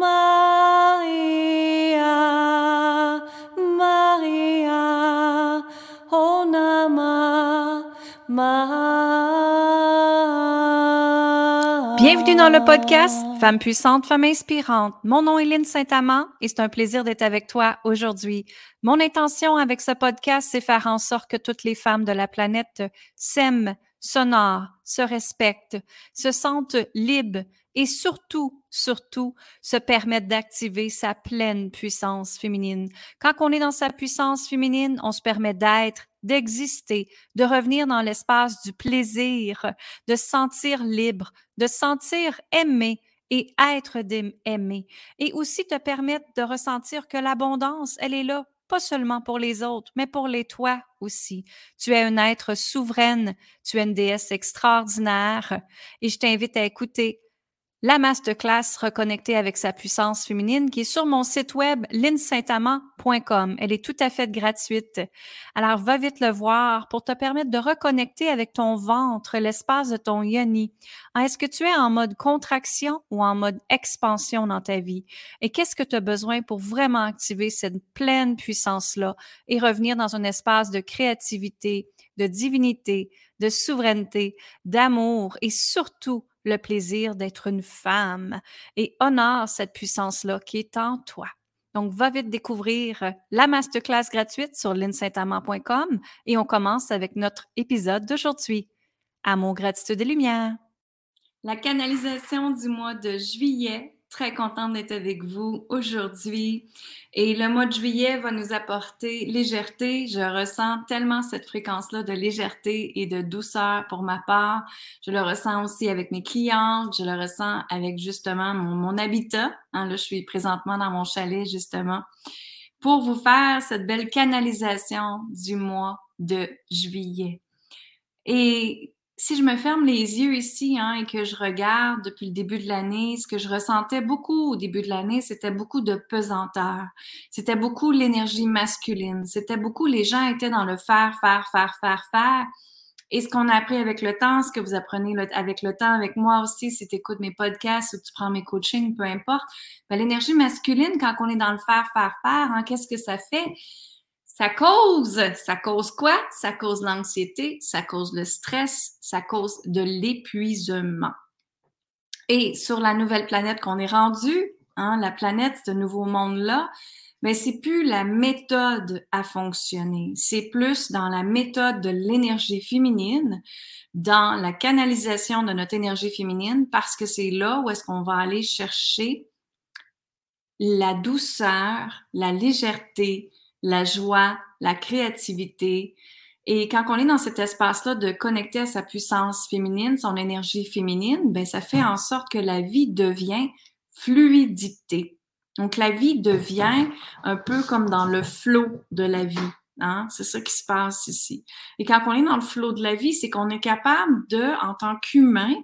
Maria, Maria, oh Nama, Bienvenue dans le podcast Femme puissante, femme inspirante. Mon nom est Lynne Saint-Amand et c'est un plaisir d'être avec toi aujourd'hui. Mon intention avec ce podcast, c'est faire en sorte que toutes les femmes de la planète s'aiment, s'honorent, se respectent, se sentent libres et surtout, surtout, se permettre d'activer sa pleine puissance féminine. Quand on est dans sa puissance féminine, on se permet d'être, d'exister, de revenir dans l'espace du plaisir, de se sentir libre, de se sentir aimé et être aimé. Et aussi te permettre de ressentir que l'abondance, elle est là pas seulement pour les autres, mais pour les toi aussi. Tu es un être souveraine, tu es une déesse extraordinaire et je t'invite à écouter la masterclass reconnectée avec sa puissance féminine qui est sur mon site web linsaintamant.com. Elle est tout à fait gratuite. Alors va vite le voir pour te permettre de reconnecter avec ton ventre, l'espace de ton yoni. Est-ce que tu es en mode contraction ou en mode expansion dans ta vie? Et qu'est-ce que tu as besoin pour vraiment activer cette pleine puissance-là et revenir dans un espace de créativité, de divinité, de souveraineté, d'amour et surtout le plaisir d'être une femme et honore cette puissance-là qui est en toi. Donc, va vite découvrir euh, la masterclass gratuite sur linsaintamant.com et on commence avec notre épisode d'aujourd'hui. Amour, gratitude et lumière. La canalisation du mois de juillet très contente d'être avec vous aujourd'hui. Et le mois de juillet va nous apporter légèreté. Je ressens tellement cette fréquence-là de légèreté et de douceur pour ma part. Je le ressens aussi avec mes clientes. Je le ressens avec justement mon, habitat. Hein, là, je suis présentement dans mon chalet, justement, pour vous faire cette belle canalisation du mois de juillet. Et si je me ferme les yeux ici hein, et que je regarde depuis le début de l'année, ce que je ressentais beaucoup au début de l'année, c'était beaucoup de pesanteur. C'était beaucoup l'énergie masculine. C'était beaucoup les gens étaient dans le faire, faire, faire, faire, faire. Et ce qu'on a appris avec le temps, ce que vous apprenez avec le temps, avec moi aussi, si tu écoutes mes podcasts ou tu prends mes coachings, peu importe, ben, l'énergie masculine, quand on est dans le faire, faire, faire, hein, qu'est-ce que ça fait? Ça cause, ça cause quoi? Ça cause l'anxiété, ça cause le stress, ça cause de l'épuisement. Et sur la nouvelle planète qu'on est rendu, hein, la planète, ce nouveau monde-là, mais c'est plus la méthode à fonctionner. C'est plus dans la méthode de l'énergie féminine, dans la canalisation de notre énergie féminine, parce que c'est là où est-ce qu'on va aller chercher la douceur, la légèreté, la joie, la créativité. Et quand on est dans cet espace-là de connecter à sa puissance féminine, son énergie féminine, ben ça fait en sorte que la vie devient fluidité. Donc la vie devient un peu comme dans le flot de la vie. Hein? C'est ça qui se passe ici. Et quand on est dans le flot de la vie, c'est qu'on est capable de, en tant qu'humain,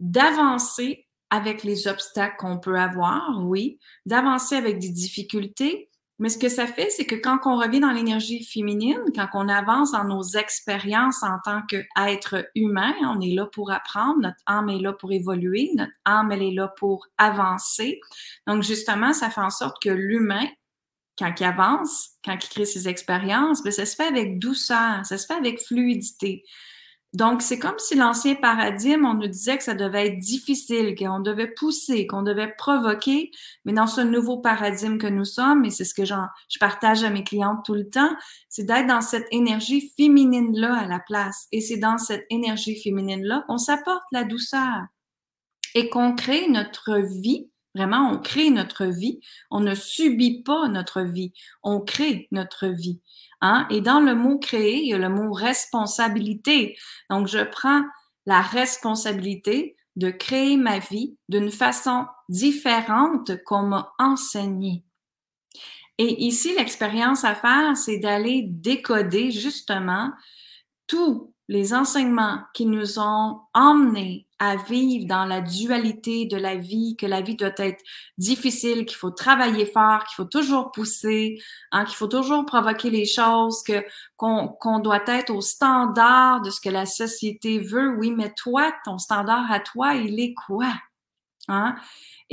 d'avancer avec les obstacles qu'on peut avoir, oui, d'avancer avec des difficultés, mais ce que ça fait, c'est que quand on revient dans l'énergie féminine, quand on avance dans nos expériences en tant qu'être humain, on est là pour apprendre, notre âme est là pour évoluer, notre âme, elle est là pour avancer. Donc, justement, ça fait en sorte que l'humain, quand il avance, quand il crée ses expériences, bien, ça se fait avec douceur, ça se fait avec fluidité. Donc, c'est comme si l'ancien paradigme, on nous disait que ça devait être difficile, qu'on devait pousser, qu'on devait provoquer, mais dans ce nouveau paradigme que nous sommes, et c'est ce que je partage à mes clientes tout le temps, c'est d'être dans cette énergie féminine-là à la place. Et c'est dans cette énergie féminine-là qu'on s'apporte la douceur et qu'on crée notre vie. Vraiment, on crée notre vie. On ne subit pas notre vie. On crée notre vie. Hein? Et dans le mot créer, il y a le mot responsabilité. Donc, je prends la responsabilité de créer ma vie d'une façon différente qu'on m'a enseigné. Et ici, l'expérience à faire, c'est d'aller décoder justement tous les enseignements qui nous ont emmenés à vivre dans la dualité de la vie, que la vie doit être difficile, qu'il faut travailler fort, qu'il faut toujours pousser, hein, qu'il faut toujours provoquer les choses, que qu'on doit être au standard de ce que la société veut. Oui, mais toi, ton standard à toi, il est quoi? Hein?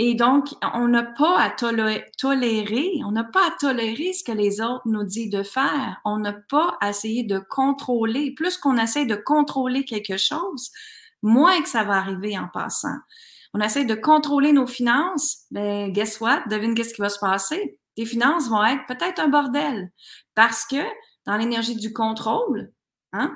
Et donc, on n'a pas à tolérer, on n'a pas à tolérer ce que les autres nous disent de faire. On n'a pas à essayer de contrôler. Plus qu'on essaie de contrôler quelque chose, moins que ça va arriver en passant. On essaie de contrôler nos finances, ben guess what? Devine qu'est-ce qui va se passer? Tes finances vont être peut-être un bordel. Parce que dans l'énergie du contrôle, hein,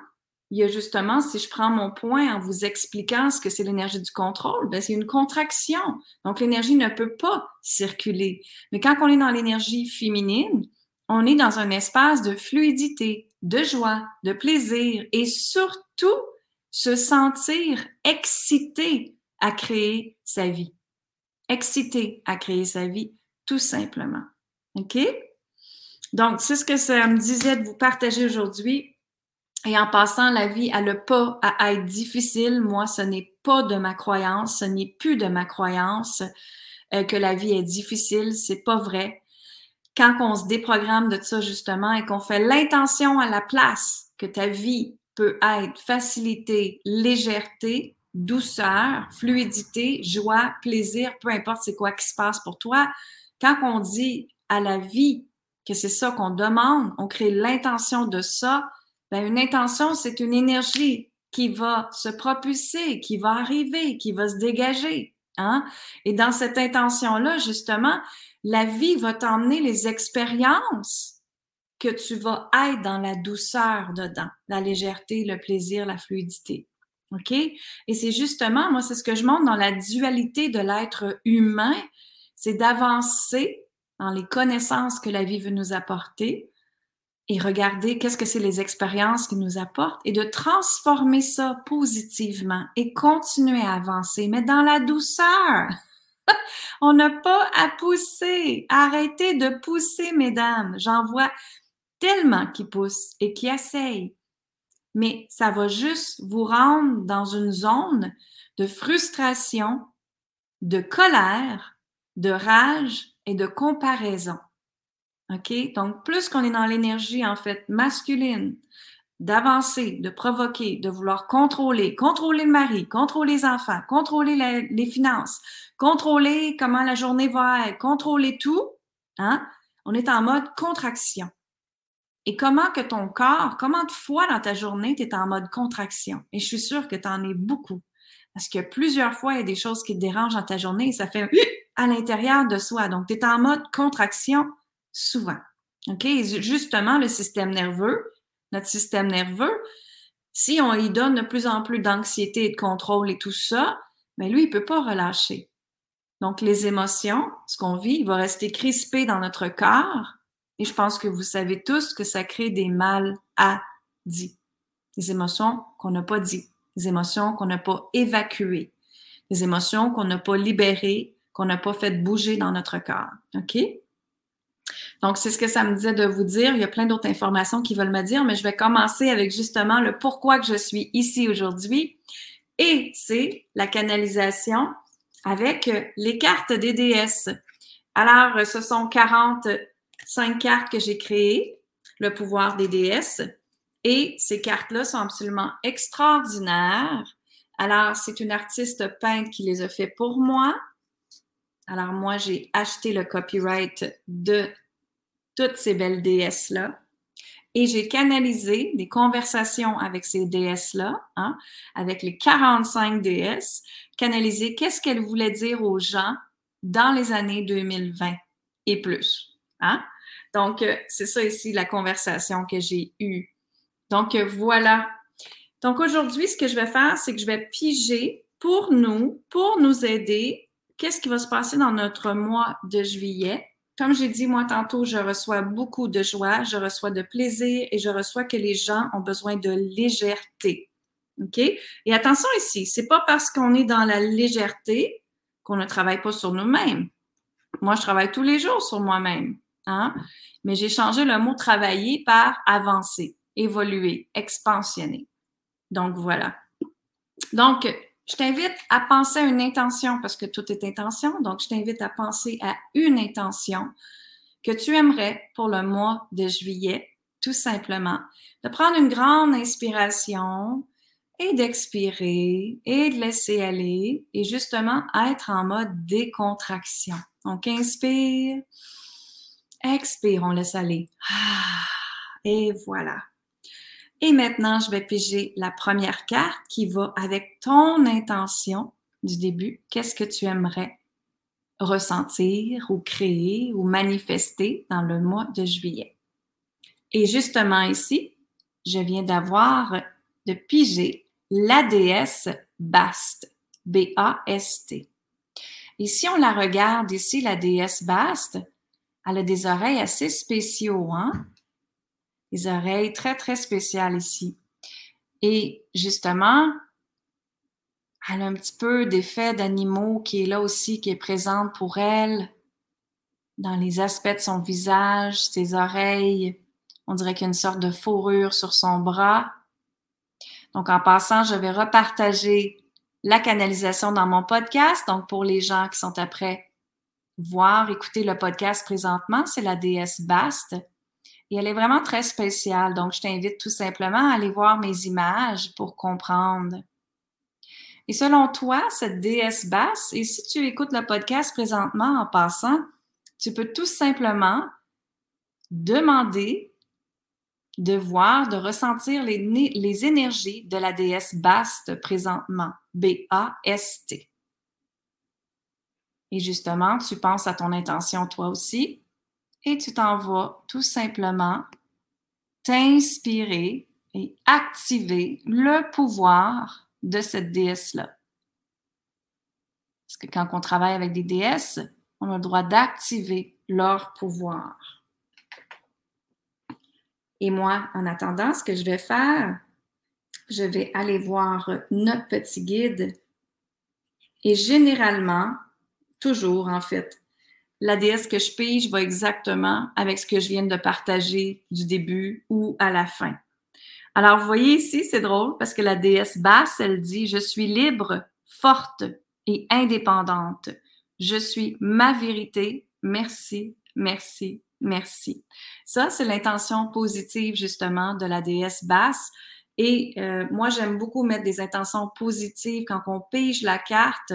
il y a justement, si je prends mon point en vous expliquant ce que c'est l'énergie du contrôle, ben c'est une contraction. Donc, l'énergie ne peut pas circuler. Mais quand on est dans l'énergie féminine, on est dans un espace de fluidité, de joie, de plaisir et surtout se sentir excité à créer sa vie. Excité à créer sa vie, tout simplement. OK? Donc, c'est ce que ça me disait de vous partager aujourd'hui. Et en passant, la vie, elle n'a pas à être difficile. Moi, ce n'est pas de ma croyance, ce n'est plus de ma croyance euh, que la vie est difficile. C'est pas vrai. Quand on se déprogramme de ça, justement, et qu'on fait l'intention à la place que ta vie peut être facilité, légèreté, douceur, fluidité, joie, plaisir, peu importe c'est quoi qui se passe pour toi. Quand on dit à la vie que c'est ça qu'on demande, on crée l'intention de ça, ben, une intention, c'est une énergie qui va se propulser, qui va arriver, qui va se dégager. Hein? Et dans cette intention-là, justement, la vie va t'emmener les expériences que tu vas être dans la douceur dedans, la légèreté, le plaisir, la fluidité. OK? Et c'est justement, moi, c'est ce que je montre dans la dualité de l'être humain, c'est d'avancer dans les connaissances que la vie veut nous apporter, et regarder qu'est-ce que c'est les expériences qui nous apportent et de transformer ça positivement et continuer à avancer, mais dans la douceur. On n'a pas à pousser. Arrêtez de pousser, mesdames. J'en vois tellement qui poussent et qui essayent. Mais ça va juste vous rendre dans une zone de frustration, de colère, de rage et de comparaison. Donc, plus qu'on est dans l'énergie, en fait, masculine, d'avancer, de provoquer, de vouloir contrôler, contrôler le mari, contrôler les enfants, contrôler les finances, contrôler comment la journée va être, contrôler tout, hein? On est en mode contraction. Et comment que ton corps, comment de fois dans ta journée, tu es en mode contraction? Et je suis sûre que tu en es beaucoup. Parce que plusieurs fois, il y a des choses qui te dérangent dans ta journée et ça fait à l'intérieur de soi. Donc, tu es en mode contraction souvent. OK? Justement, le système nerveux, notre système nerveux, si on lui donne de plus en plus d'anxiété et de contrôle et tout ça, mais lui, il peut pas relâcher. Donc, les émotions, ce qu'on vit, il va rester crispé dans notre corps. Et je pense que vous savez tous que ça crée des mal à dit. Des émotions qu'on n'a pas dit. Des émotions qu'on n'a pas évacuées. Des émotions qu'on n'a pas libérées, qu'on n'a pas fait bouger dans notre corps. OK? Donc, c'est ce que ça me disait de vous dire. Il y a plein d'autres informations qui veulent me dire, mais je vais commencer avec justement le pourquoi que je suis ici aujourd'hui. Et c'est la canalisation avec les cartes des déesses. Alors, ce sont 45 cartes que j'ai créées, le pouvoir des déesses. Et ces cartes-là sont absolument extraordinaires. Alors, c'est une artiste peintre qui les a fait pour moi. Alors, moi, j'ai acheté le copyright de toutes ces belles déesses-là. Et j'ai canalisé des conversations avec ces déesses-là, hein, avec les 45 déesses, canalisé qu'est-ce qu'elles voulaient dire aux gens dans les années 2020 et plus. Hein? Donc, euh, c'est ça ici la conversation que j'ai eue. Donc, euh, voilà. Donc, aujourd'hui, ce que je vais faire, c'est que je vais piger pour nous, pour nous aider, qu'est-ce qui va se passer dans notre mois de juillet comme j'ai dit moi tantôt, je reçois beaucoup de joie, je reçois de plaisir et je reçois que les gens ont besoin de légèreté. OK? Et attention ici, c'est pas parce qu'on est dans la légèreté qu'on ne travaille pas sur nous-mêmes. Moi, je travaille tous les jours sur moi-même. Hein? Mais j'ai changé le mot travailler par avancer, évoluer, expansionner. Donc voilà. Donc, je t'invite à penser à une intention parce que tout est intention. Donc, je t'invite à penser à une intention que tu aimerais pour le mois de juillet, tout simplement. De prendre une grande inspiration, et d'expirer et de laisser aller et justement être en mode décontraction. Donc, inspire, expire, on laisse aller. Ah, et voilà. Et maintenant, je vais piger la première carte qui va avec ton intention du début. Qu'est-ce que tu aimerais ressentir ou créer ou manifester dans le mois de juillet? Et justement ici, je viens d'avoir de piger la déesse Bast, B-A-S-T. Et si on la regarde ici, la déesse Bast, elle a des oreilles assez spéciaux, hein? Des oreilles très, très spéciales ici. Et justement, elle a un petit peu d'effet d'animaux qui est là aussi, qui est présente pour elle dans les aspects de son visage, ses oreilles. On dirait qu'il y a une sorte de fourrure sur son bras. Donc, en passant, je vais repartager la canalisation dans mon podcast. Donc, pour les gens qui sont après voir, écouter le podcast présentement, c'est la déesse Bast. Et elle est vraiment très spéciale. Donc, je t'invite tout simplement à aller voir mes images pour comprendre. Et selon toi, cette déesse basse, et si tu écoutes le podcast présentement en passant, tu peux tout simplement demander de voir, de ressentir les, énergies de la déesse Baste présentement, B-A-S-T. Et justement, tu penses à ton intention toi aussi et tu t'en vas tout simplement t'inspirer et activer le pouvoir de cette déesse-là. Parce que quand on travaille avec des déesses, on a le droit d'activer leur pouvoir. Et moi, en attendant, ce que je vais faire, je vais aller voir notre petit guide. Et généralement, toujours en fait, la déesse que je pige va exactement avec ce que je viens de partager du début ou à la fin. Alors, vous voyez ici, c'est drôle parce que la déesse basse, elle dit, je suis libre, forte et indépendante. Je suis ma vérité. Merci, merci, merci. Ça, c'est l'intention positive justement de la déesse basse. Et euh, moi, j'aime beaucoup mettre des intentions positives quand on pige la carte.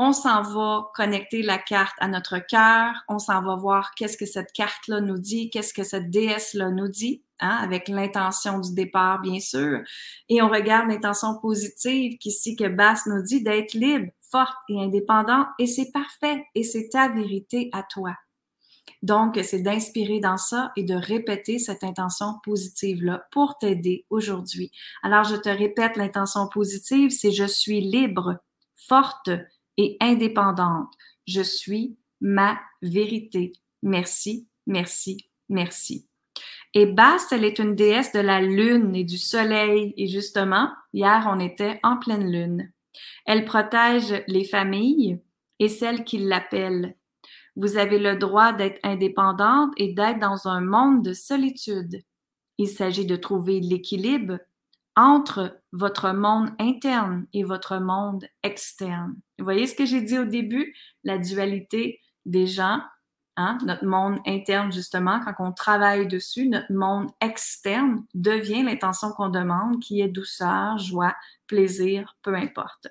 On s'en va connecter la carte à notre cœur. On s'en va voir qu'est-ce que cette carte-là nous dit, qu'est-ce que cette déesse-là nous dit, hein, avec l'intention du départ, bien sûr. Et on regarde l'intention positive qu'ici que Basse nous dit d'être libre, forte et indépendante. Et c'est parfait. Et c'est ta vérité à toi. Donc, c'est d'inspirer dans ça et de répéter cette intention positive-là pour t'aider aujourd'hui. Alors, je te répète, l'intention positive, c'est je suis libre, forte et indépendante. Je suis ma vérité. Merci, merci, merci. Et Bast, elle est une déesse de la lune et du soleil. Et justement, hier, on était en pleine lune. Elle protège les familles et celles qui l'appellent. Vous avez le droit d'être indépendante et d'être dans un monde de solitude. Il s'agit de trouver l'équilibre entre votre monde interne et votre monde externe. Vous voyez ce que j'ai dit au début? La dualité des gens, hein? notre monde interne, justement, quand on travaille dessus, notre monde externe devient l'intention qu'on demande, qui est douceur, joie, plaisir, peu importe.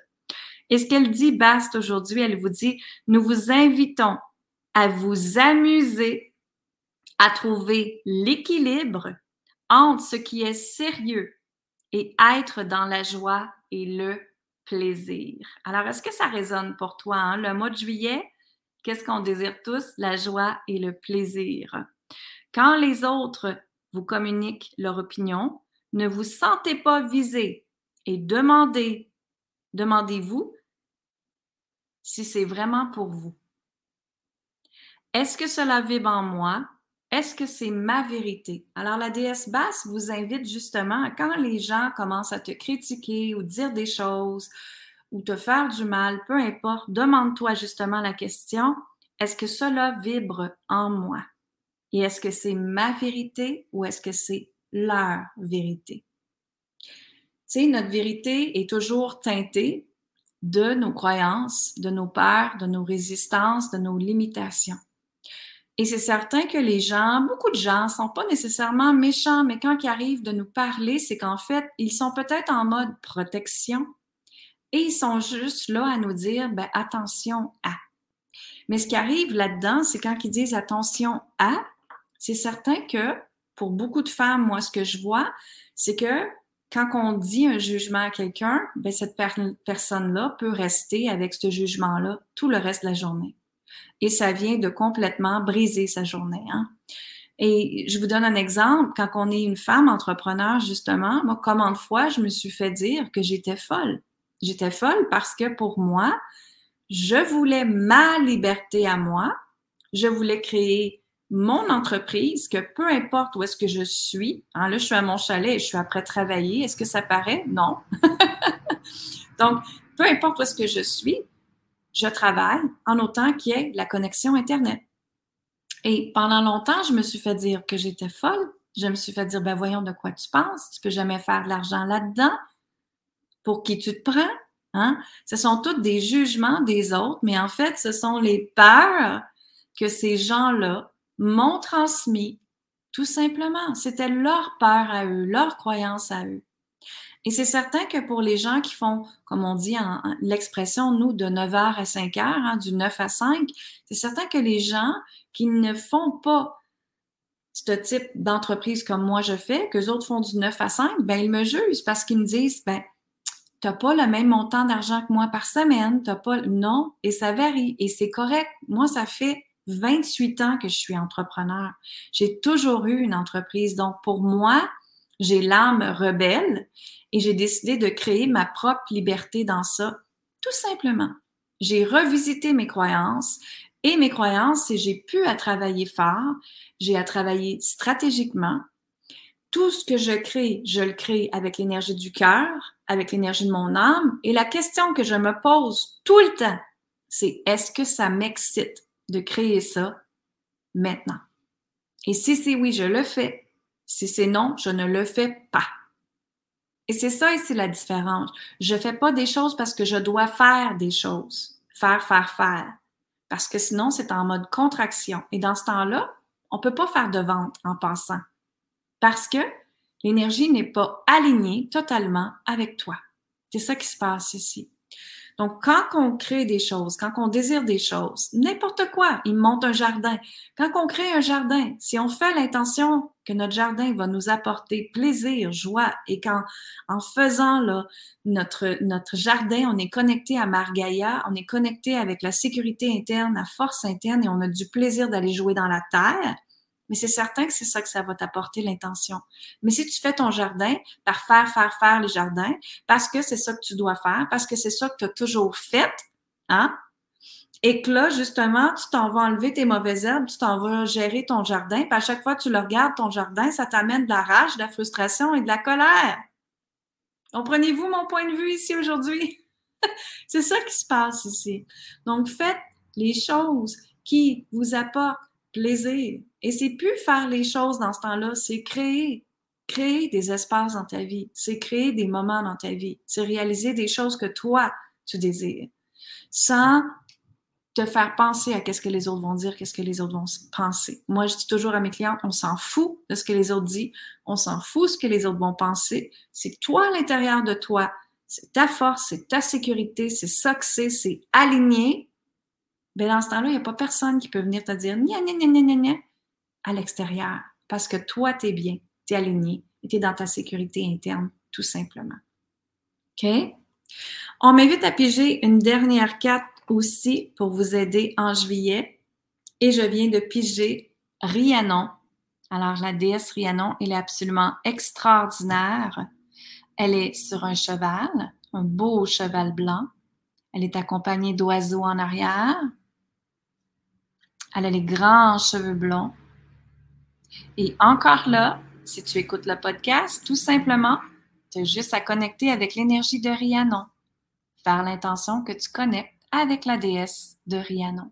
Et ce qu'elle dit, Bast, aujourd'hui, elle vous dit, nous vous invitons à vous amuser, à trouver l'équilibre entre ce qui est sérieux et être dans la joie et le plaisir. Alors, est-ce que ça résonne pour toi? Hein? Le mois de juillet, qu'est-ce qu'on désire tous? La joie et le plaisir. Quand les autres vous communiquent leur opinion, ne vous sentez pas visé et demandez, demandez-vous si c'est vraiment pour vous. Est-ce que cela vibre en moi? Est-ce que c'est ma vérité? Alors, la déesse basse vous invite justement, quand les gens commencent à te critiquer ou dire des choses ou te faire du mal, peu importe, demande-toi justement la question, est-ce que cela vibre en moi? Et est-ce que c'est ma vérité ou est-ce que c'est leur vérité? Tu sais, notre vérité est toujours teintée de nos croyances, de nos peurs, de nos résistances, de nos limitations. Et c'est certain que les gens, beaucoup de gens, sont pas nécessairement méchants, mais quand ils arrivent de nous parler, c'est qu'en fait, ils sont peut-être en mode protection et ils sont juste là à nous dire, ben, attention à. Mais ce qui arrive là-dedans, c'est quand ils disent attention à, c'est certain que pour beaucoup de femmes, moi, ce que je vois, c'est que quand on dit un jugement à quelqu'un, ben, cette personne-là peut rester avec ce jugement-là tout le reste de la journée et ça vient de complètement briser sa journée. Hein. Et je vous donne un exemple. Quand on est une femme entrepreneur, justement, moi, combien de fois je me suis fait dire que j'étais folle? J'étais folle parce que pour moi, je voulais ma liberté à moi. Je voulais créer mon entreprise, que peu importe où est-ce que je suis, hein, là, je suis à mon chalet et je suis après travailler. Est-ce que ça paraît? Non. Donc, peu importe où est-ce que je suis, je travaille en autant qu'il y ait la connexion Internet. Et pendant longtemps, je me suis fait dire que j'étais folle. Je me suis fait dire, ben voyons de quoi tu penses. Tu peux jamais faire de l'argent là-dedans. Pour qui tu te prends? Hein? Ce sont tous des jugements des autres, mais en fait, ce sont les peurs que ces gens-là m'ont transmis, tout simplement. C'était leur peur à eux, leur croyance à eux. Et c'est certain que pour les gens qui font, comme on dit en, l'expression, nous, de 9h à 5h, hein, du 9 à 5, c'est certain que les gens qui ne font pas ce type d'entreprise comme moi je fais, que les autres font du 9 à 5, ben ils me jugent parce qu'ils me disent, ben, t'as pas le même montant d'argent que moi par semaine, t'as pas, non, et ça varie, et c'est correct. Moi, ça fait 28 ans que je suis entrepreneur. J'ai toujours eu une entreprise. Donc, pour moi, j'ai l'âme rebelle et j'ai décidé de créer ma propre liberté dans ça, tout simplement. J'ai revisité mes croyances et mes croyances, c'est j'ai pu à travailler fort, j'ai à travailler stratégiquement. Tout ce que je crée, je le crée avec l'énergie du cœur, avec l'énergie de mon âme. Et la question que je me pose tout le temps, c'est est-ce que ça m'excite de créer ça maintenant? Et si c'est oui, je le fais. Si c'est non, je ne le fais pas. Et c'est ça ici la différence. Je fais pas des choses parce que je dois faire des choses. Faire, faire, faire. Parce que sinon, c'est en mode contraction. Et dans ce temps-là, on peut pas faire de vente en pensant. Parce que l'énergie n'est pas alignée totalement avec toi. C'est ça qui se passe ici. Donc, quand on crée des choses, quand on désire des choses, n'importe quoi, il monte un jardin. Quand on crée un jardin, si on fait l'intention que notre jardin va nous apporter plaisir, joie, et qu'en en faisant là, notre, jardin, on est connecté à Margaïa, on est connecté avec la sécurité interne, la force interne, et on a du plaisir d'aller jouer dans la terre, mais c'est certain que c'est ça que ça va t'apporter l'intention. Mais si tu fais ton jardin par faire, faire, faire les jardins, parce que c'est ça que tu dois faire, parce que c'est ça que tu as toujours fait, hein? Et que là, justement, tu t'en vas enlever tes mauvaises herbes, tu t'en vas gérer ton jardin, puis à chaque fois que tu le regardes, ton jardin, ça t'amène de la rage, de la frustration et de la colère. Comprenez-vous mon point de vue ici aujourd'hui? c'est ça qui se passe ici. Donc, faites les choses qui vous apportent plaisir. Et c'est plus faire les choses dans ce temps-là, c'est créer. Créer des espaces dans ta vie. C'est créer des moments dans ta vie. C'est réaliser des choses que toi, tu désires. Sans te faire penser à qu'est-ce que les autres vont dire, qu'est-ce que les autres vont penser. Moi, je dis toujours à mes clients, on s'en fout de ce que les autres disent, on s'en fout de ce que les autres vont penser. C'est toi à l'intérieur de toi, c'est ta force, c'est ta sécurité, c'est ça que c'est, c'est aligné. Ben dans ce temps-là, il n'y a pas personne qui peut venir te dire gna, gna, gna, gna, gna, à l'extérieur parce que toi, tu es bien, tu es aligné et tu es dans ta sécurité interne, tout simplement. OK? On m'invite à piger une dernière carte aussi pour vous aider en juillet et je viens de piger Rhiannon. Alors, la déesse Rhiannon, elle est absolument extraordinaire. Elle est sur un cheval, un beau cheval blanc. Elle est accompagnée d'oiseaux en arrière. Elle a les grands cheveux blonds. Et encore là, si tu écoutes le podcast, tout simplement, tu as juste à connecter avec l'énergie de Rhiannon. Faire l'intention que tu connectes avec la déesse de Rhiannon.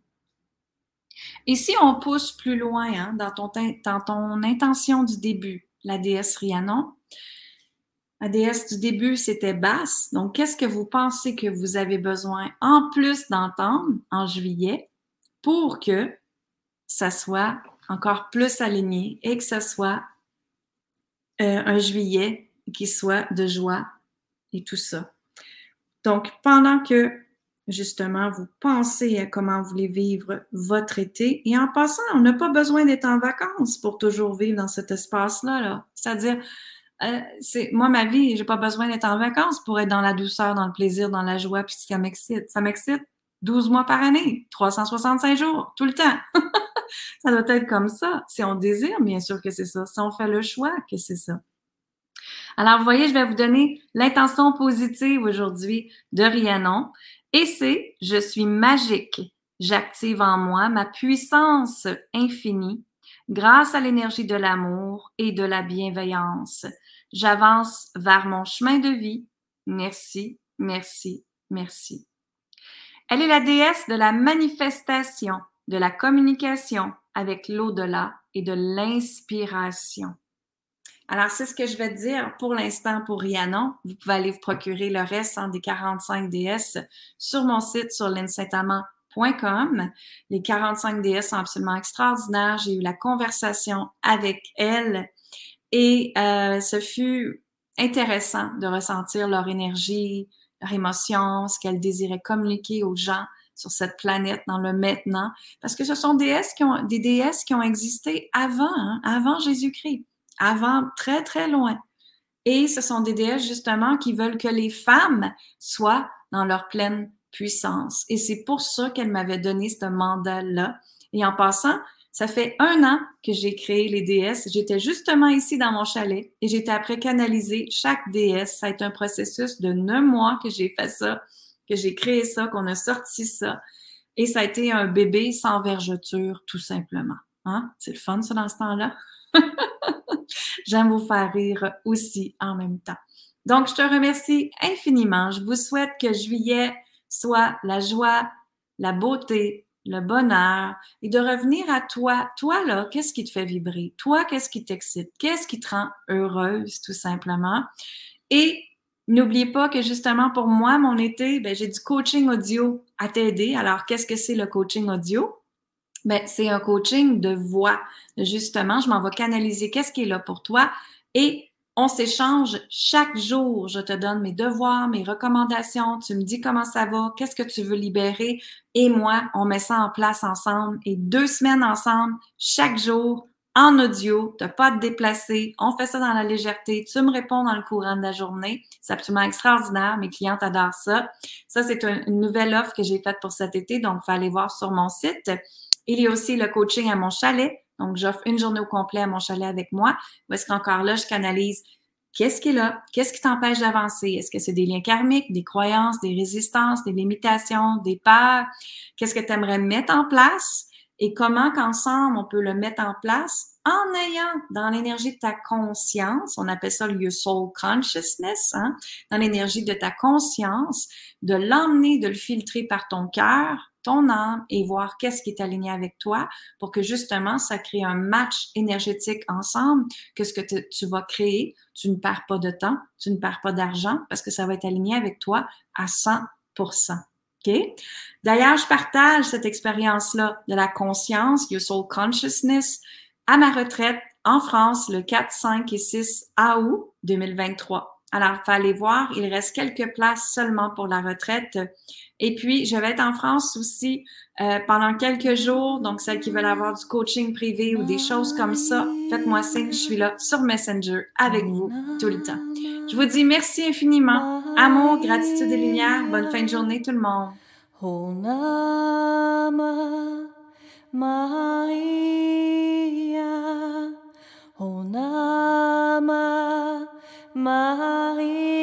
Et si on pousse plus loin hein, dans, ton, intention du début, la déesse Rhiannon, la déesse du début, c'était basse. Donc, qu'est-ce que vous pensez que vous avez besoin en plus d'entendre en juillet pour que ça soit encore plus aligné et que ce soit euh, un juillet qui soit de joie et tout ça? Donc, pendant que justement vous pensez à comment vous voulez vivre votre été, et en passant, on n'a pas besoin d'être en vacances pour toujours vivre dans cet espace-là. -là, cest à dire euh, c'est moi ma vie, j'ai pas besoin d'être en vacances pour être dans la douceur, dans le plaisir, dans la joie, puis ça m'excite. Ça m'excite 12 mois par année, 365 jours, tout le temps. ça doit être comme ça. Si on désire, bien sûr que c'est ça. Si on fait le choix, que c'est ça. Alors, vous voyez, je vais vous donner l'intention positive aujourd'hui de Rhiannon. Et c'est Je suis magique. J'active en moi ma puissance infinie grâce à l'énergie de l'amour et de la bienveillance. J'avance vers mon chemin de vie. Merci, merci, merci. Elle est la déesse de la manifestation, de la communication avec l'au-delà et de l'inspiration. Alors, c'est ce que je vais te dire pour l'instant pour Rhiannon. Vous pouvez aller vous procurer le reste des 45 DS sur mon site sur linsaintamant.com. Les 45 DS sont absolument extraordinaires. J'ai eu la conversation avec elle et euh, ce fut intéressant de ressentir leur énergie, leur émotion, ce qu'elles désiraient communiquer aux gens sur cette planète dans le maintenant, parce que ce sont des déesses qui ont, des déesses qui ont existé avant, hein, avant Jésus-Christ, avant très très loin. Et ce sont des déesses justement qui veulent que les femmes soient dans leur pleine puissance. Et c'est pour ça qu'elle m'avait donné ce mandat-là. Et en passant, ça fait un an que j'ai créé les déesses. J'étais justement ici dans mon chalet et j'étais après canaliser chaque déesse. Ça a été un processus de neuf mois que j'ai fait ça, que j'ai créé ça, qu'on a sorti ça. Et ça a été un bébé sans vergeture, tout simplement. Hein? C'est le fun, ça, dans ce temps-là? J'aime vous faire rire aussi en même temps. Donc, je te remercie infiniment. Je vous souhaite que juillet soit la joie, la beauté, le bonheur et de revenir à toi. Toi, là, qu'est-ce qui te fait vibrer? Toi, qu'est-ce qui t'excite? Qu'est-ce qui te rend heureuse, tout simplement? Et n'oubliez pas que justement, pour moi, mon été, ben, j'ai du coaching audio à t'aider. Alors, qu'est-ce que c'est le coaching audio? Ben, c'est un coaching de voix. Justement, je m'en vais canaliser qu'est-ce qui est là pour toi et on s'échange chaque jour. Je te donne mes devoirs, mes recommandations. Tu me dis comment ça va, qu'est-ce que tu veux libérer. Et moi, on met ça en place ensemble. Et deux semaines ensemble, chaque jour, en audio. Tu n'as pas à te déplacer. On fait ça dans la légèreté. Tu me réponds dans le courant de la journée. C'est absolument extraordinaire. Mes clientes adorent ça. Ça, c'est une nouvelle offre que j'ai faite pour cet été. Donc, il faut aller voir sur mon site. Il y a aussi le coaching à mon chalet. Donc, j'offre une journée au complet à mon chalet avec moi. Est-ce qu'encore là, je canalise qu'est-ce qui est là? Qu'est-ce qui t'empêche d'avancer? Est-ce que c'est des liens karmiques, des croyances, des résistances, des limitations, des peurs? Qu'est-ce que tu aimerais mettre en place? Et comment qu'ensemble on peut le mettre en place en ayant dans l'énergie de ta conscience, on appelle ça le soul consciousness, hein, dans l'énergie de ta conscience, de l'emmener, de le filtrer par ton cœur ton âme et voir qu'est-ce qui est aligné avec toi pour que justement ça crée un match énergétique ensemble, que ce que tu vas créer, tu ne perds pas de temps, tu ne perds pas d'argent parce que ça va être aligné avec toi à 100% OK? D'ailleurs, je partage cette expérience-là de la conscience, Your Soul Consciousness, à ma retraite en France le 4, 5 et 6 août 2023. Alors, fallait voir, il reste quelques places seulement pour la retraite. Et puis, je vais être en France aussi euh, pendant quelques jours. Donc, celles qui veulent avoir du coaching privé ou des choses comme ça, faites-moi signe. Je suis là sur Messenger avec vous tout le temps. Je vous dis merci infiniment. Amour, gratitude et lumière. Bonne fin de journée tout le monde. Marie.